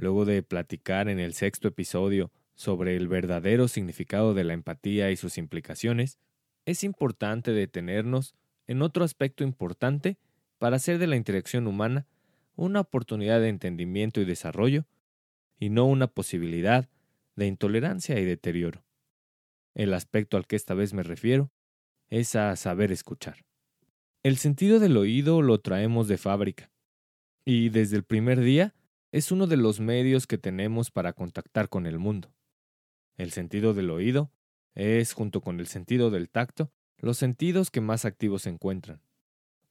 Luego de platicar en el sexto episodio sobre el verdadero significado de la empatía y sus implicaciones, es importante detenernos en otro aspecto importante para hacer de la interacción humana una oportunidad de entendimiento y desarrollo, y no una posibilidad de intolerancia y deterioro. El aspecto al que esta vez me refiero es a saber escuchar. El sentido del oído lo traemos de fábrica, y desde el primer día es uno de los medios que tenemos para contactar con el mundo. El sentido del oído es, junto con el sentido del tacto, los sentidos que más activos se encuentran.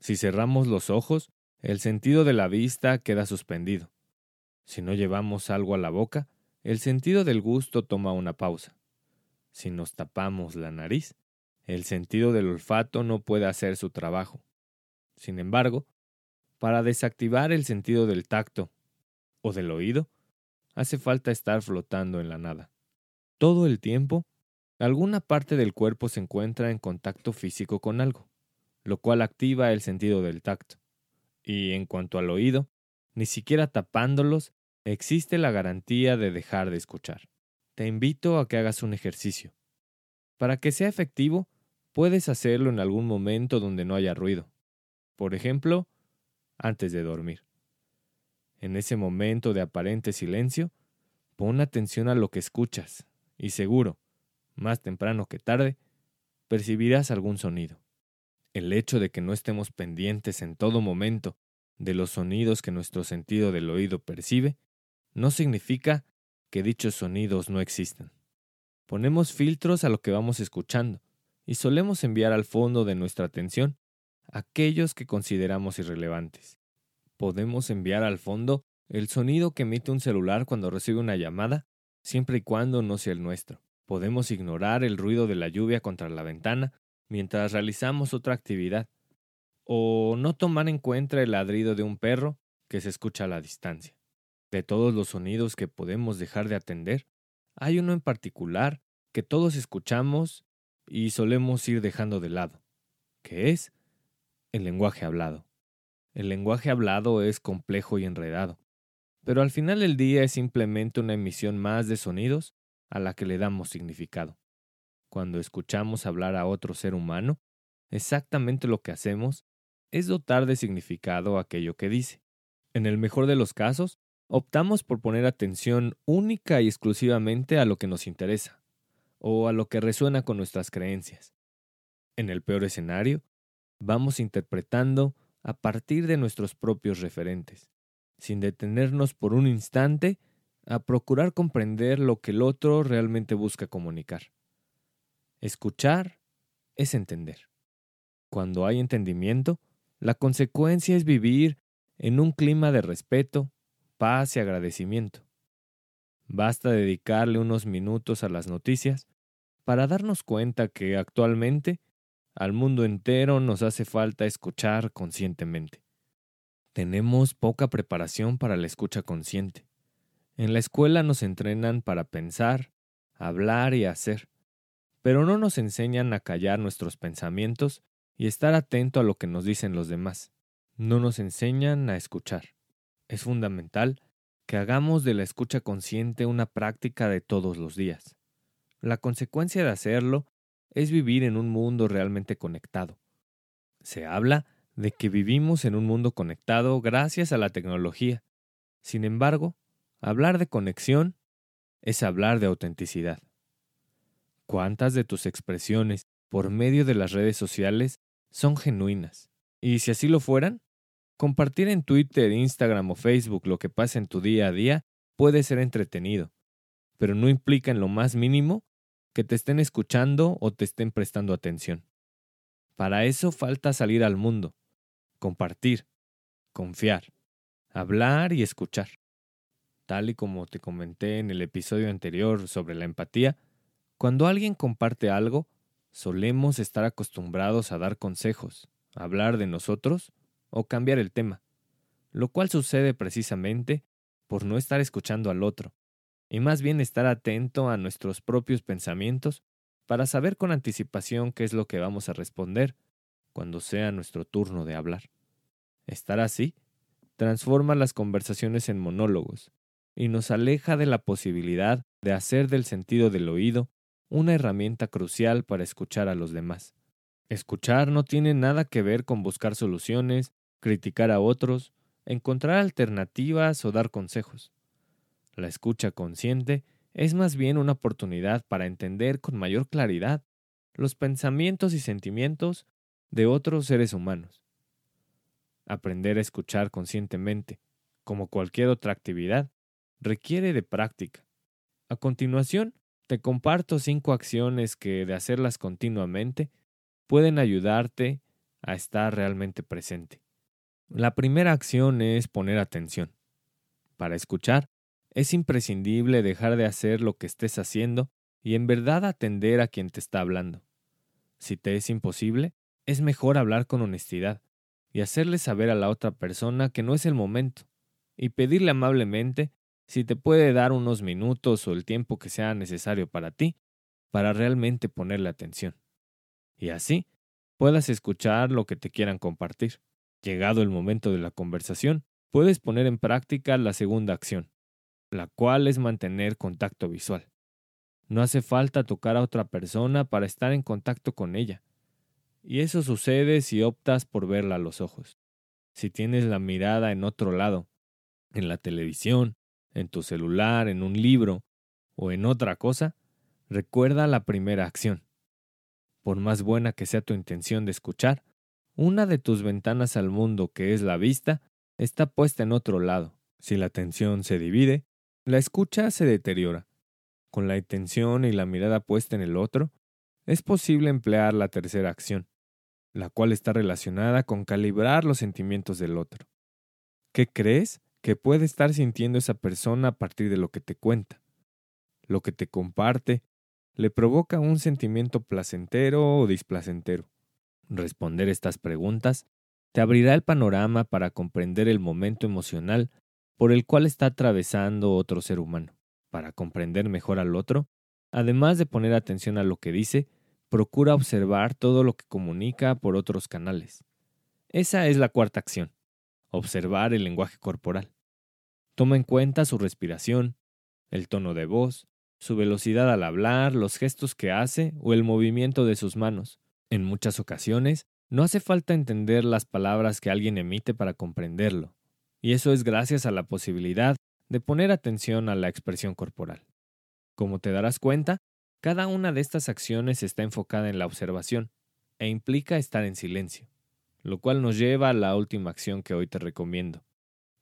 Si cerramos los ojos, el sentido de la vista queda suspendido. Si no llevamos algo a la boca, el sentido del gusto toma una pausa. Si nos tapamos la nariz, el sentido del olfato no puede hacer su trabajo. Sin embargo, para desactivar el sentido del tacto o del oído, hace falta estar flotando en la nada. Todo el tiempo, alguna parte del cuerpo se encuentra en contacto físico con algo, lo cual activa el sentido del tacto. Y en cuanto al oído, ni siquiera tapándolos existe la garantía de dejar de escuchar. Te invito a que hagas un ejercicio. Para que sea efectivo, puedes hacerlo en algún momento donde no haya ruido. Por ejemplo, antes de dormir. En ese momento de aparente silencio, pon atención a lo que escuchas y seguro, más temprano que tarde, percibirás algún sonido. El hecho de que no estemos pendientes en todo momento de los sonidos que nuestro sentido del oído percibe, no significa que dichos sonidos no existan. Ponemos filtros a lo que vamos escuchando y solemos enviar al fondo de nuestra atención aquellos que consideramos irrelevantes. Podemos enviar al fondo el sonido que emite un celular cuando recibe una llamada siempre y cuando no sea el nuestro. Podemos ignorar el ruido de la lluvia contra la ventana mientras realizamos otra actividad, o no tomar en cuenta el ladrido de un perro que se escucha a la distancia. De todos los sonidos que podemos dejar de atender, hay uno en particular que todos escuchamos y solemos ir dejando de lado, que es el lenguaje hablado. El lenguaje hablado es complejo y enredado, pero al final del día es simplemente una emisión más de sonidos a la que le damos significado. Cuando escuchamos hablar a otro ser humano, exactamente lo que hacemos es dotar de significado aquello que dice. En el mejor de los casos, optamos por poner atención única y exclusivamente a lo que nos interesa, o a lo que resuena con nuestras creencias. En el peor escenario, vamos interpretando a partir de nuestros propios referentes sin detenernos por un instante a procurar comprender lo que el otro realmente busca comunicar. Escuchar es entender. Cuando hay entendimiento, la consecuencia es vivir en un clima de respeto, paz y agradecimiento. Basta dedicarle unos minutos a las noticias para darnos cuenta que actualmente al mundo entero nos hace falta escuchar conscientemente. Tenemos poca preparación para la escucha consciente. En la escuela nos entrenan para pensar, hablar y hacer, pero no nos enseñan a callar nuestros pensamientos y estar atento a lo que nos dicen los demás. No nos enseñan a escuchar. Es fundamental que hagamos de la escucha consciente una práctica de todos los días. La consecuencia de hacerlo es vivir en un mundo realmente conectado. Se habla de que vivimos en un mundo conectado gracias a la tecnología. Sin embargo, hablar de conexión es hablar de autenticidad. ¿Cuántas de tus expresiones por medio de las redes sociales son genuinas? Y si así lo fueran, compartir en Twitter, Instagram o Facebook lo que pasa en tu día a día puede ser entretenido, pero no implica en lo más mínimo que te estén escuchando o te estén prestando atención. Para eso falta salir al mundo, compartir, confiar, hablar y escuchar. Tal y como te comenté en el episodio anterior sobre la empatía, cuando alguien comparte algo, solemos estar acostumbrados a dar consejos, hablar de nosotros o cambiar el tema, lo cual sucede precisamente por no estar escuchando al otro, y más bien estar atento a nuestros propios pensamientos para saber con anticipación qué es lo que vamos a responder cuando sea nuestro turno de hablar. Estar así transforma las conversaciones en monólogos y nos aleja de la posibilidad de hacer del sentido del oído una herramienta crucial para escuchar a los demás. Escuchar no tiene nada que ver con buscar soluciones, criticar a otros, encontrar alternativas o dar consejos. La escucha consciente es más bien una oportunidad para entender con mayor claridad los pensamientos y sentimientos de otros seres humanos. Aprender a escuchar conscientemente, como cualquier otra actividad, requiere de práctica. A continuación, te comparto cinco acciones que, de hacerlas continuamente, pueden ayudarte a estar realmente presente. La primera acción es poner atención. Para escuchar, es imprescindible dejar de hacer lo que estés haciendo y en verdad atender a quien te está hablando. Si te es imposible, es mejor hablar con honestidad y hacerle saber a la otra persona que no es el momento, y pedirle amablemente si te puede dar unos minutos o el tiempo que sea necesario para ti, para realmente ponerle atención. Y así puedas escuchar lo que te quieran compartir. Llegado el momento de la conversación, puedes poner en práctica la segunda acción, la cual es mantener contacto visual. No hace falta tocar a otra persona para estar en contacto con ella. Y eso sucede si optas por verla a los ojos. Si tienes la mirada en otro lado, en la televisión, en tu celular, en un libro o en otra cosa, recuerda la primera acción. Por más buena que sea tu intención de escuchar, una de tus ventanas al mundo, que es la vista, está puesta en otro lado. Si la atención se divide, la escucha se deteriora. Con la intención y la mirada puesta en el otro, es posible emplear la tercera acción, la cual está relacionada con calibrar los sentimientos del otro. ¿Qué crees que puede estar sintiendo esa persona a partir de lo que te cuenta. Lo que te comparte le provoca un sentimiento placentero o displacentero. Responder estas preguntas te abrirá el panorama para comprender el momento emocional por el cual está atravesando otro ser humano. Para comprender mejor al otro, además de poner atención a lo que dice, procura observar todo lo que comunica por otros canales. Esa es la cuarta acción observar el lenguaje corporal. Toma en cuenta su respiración, el tono de voz, su velocidad al hablar, los gestos que hace o el movimiento de sus manos. En muchas ocasiones, no hace falta entender las palabras que alguien emite para comprenderlo, y eso es gracias a la posibilidad de poner atención a la expresión corporal. Como te darás cuenta, cada una de estas acciones está enfocada en la observación e implica estar en silencio lo cual nos lleva a la última acción que hoy te recomiendo,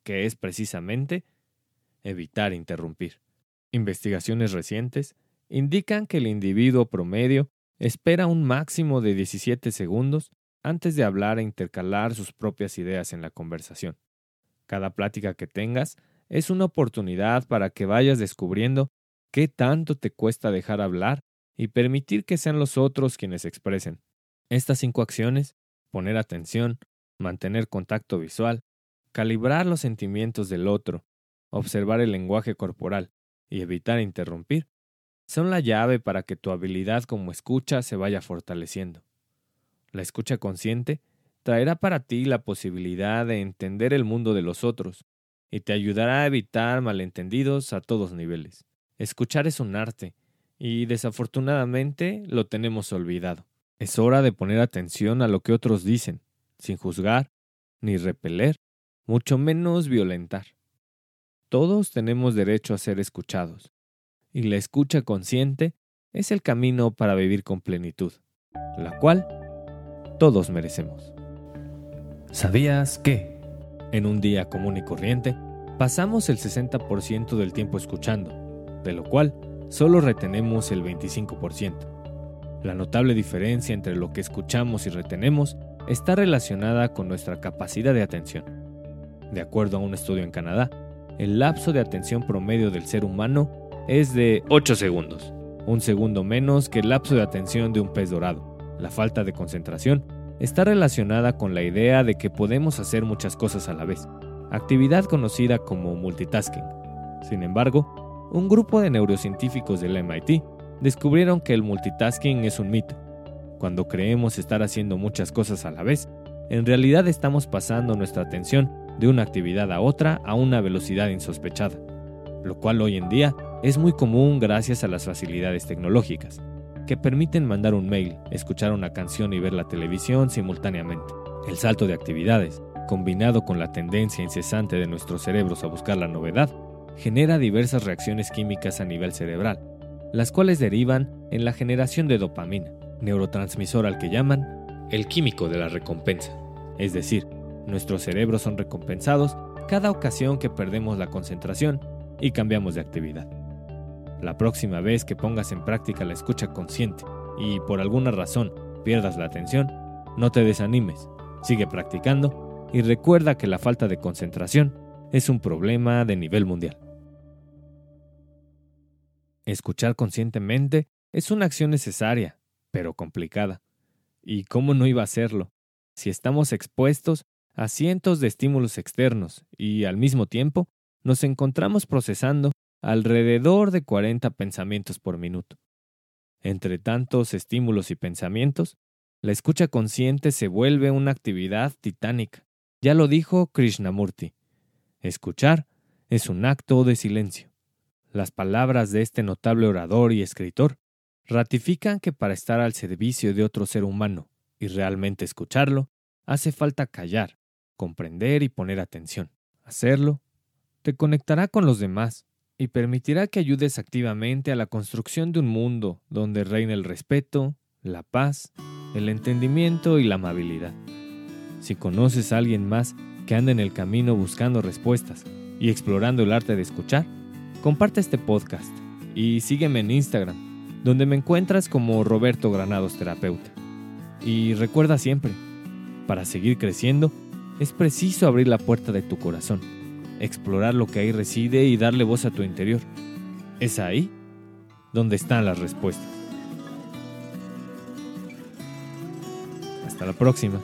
que es precisamente evitar interrumpir. Investigaciones recientes indican que el individuo promedio espera un máximo de 17 segundos antes de hablar e intercalar sus propias ideas en la conversación. Cada plática que tengas es una oportunidad para que vayas descubriendo qué tanto te cuesta dejar hablar y permitir que sean los otros quienes expresen. Estas cinco acciones poner atención, mantener contacto visual, calibrar los sentimientos del otro, observar el lenguaje corporal y evitar interrumpir, son la llave para que tu habilidad como escucha se vaya fortaleciendo. La escucha consciente traerá para ti la posibilidad de entender el mundo de los otros y te ayudará a evitar malentendidos a todos niveles. Escuchar es un arte y desafortunadamente lo tenemos olvidado. Es hora de poner atención a lo que otros dicen, sin juzgar, ni repeler, mucho menos violentar. Todos tenemos derecho a ser escuchados, y la escucha consciente es el camino para vivir con plenitud, la cual todos merecemos. ¿Sabías que? En un día común y corriente, pasamos el 60% del tiempo escuchando, de lo cual solo retenemos el 25%. La notable diferencia entre lo que escuchamos y retenemos está relacionada con nuestra capacidad de atención. De acuerdo a un estudio en Canadá, el lapso de atención promedio del ser humano es de 8 segundos, un segundo menos que el lapso de atención de un pez dorado. La falta de concentración está relacionada con la idea de que podemos hacer muchas cosas a la vez, actividad conocida como multitasking. Sin embargo, un grupo de neurocientíficos del MIT descubrieron que el multitasking es un mito. Cuando creemos estar haciendo muchas cosas a la vez, en realidad estamos pasando nuestra atención de una actividad a otra a una velocidad insospechada, lo cual hoy en día es muy común gracias a las facilidades tecnológicas, que permiten mandar un mail, escuchar una canción y ver la televisión simultáneamente. El salto de actividades, combinado con la tendencia incesante de nuestros cerebros a buscar la novedad, genera diversas reacciones químicas a nivel cerebral, las cuales derivan en la generación de dopamina, neurotransmisor al que llaman el químico de la recompensa. Es decir, nuestros cerebros son recompensados cada ocasión que perdemos la concentración y cambiamos de actividad. La próxima vez que pongas en práctica la escucha consciente y por alguna razón pierdas la atención, no te desanimes, sigue practicando y recuerda que la falta de concentración es un problema de nivel mundial. Escuchar conscientemente es una acción necesaria, pero complicada. ¿Y cómo no iba a serlo? Si estamos expuestos a cientos de estímulos externos y al mismo tiempo nos encontramos procesando alrededor de 40 pensamientos por minuto. Entre tantos estímulos y pensamientos, la escucha consciente se vuelve una actividad titánica. Ya lo dijo Krishnamurti. Escuchar es un acto de silencio. Las palabras de este notable orador y escritor ratifican que para estar al servicio de otro ser humano y realmente escucharlo, hace falta callar, comprender y poner atención. Hacerlo te conectará con los demás y permitirá que ayudes activamente a la construcción de un mundo donde reine el respeto, la paz, el entendimiento y la amabilidad. Si conoces a alguien más que anda en el camino buscando respuestas y explorando el arte de escuchar, comparte este podcast y sígueme en Instagram, donde me encuentras como Roberto Granados Terapeuta. Y recuerda siempre, para seguir creciendo, es preciso abrir la puerta de tu corazón, explorar lo que ahí reside y darle voz a tu interior. Es ahí donde están las respuestas. Hasta la próxima.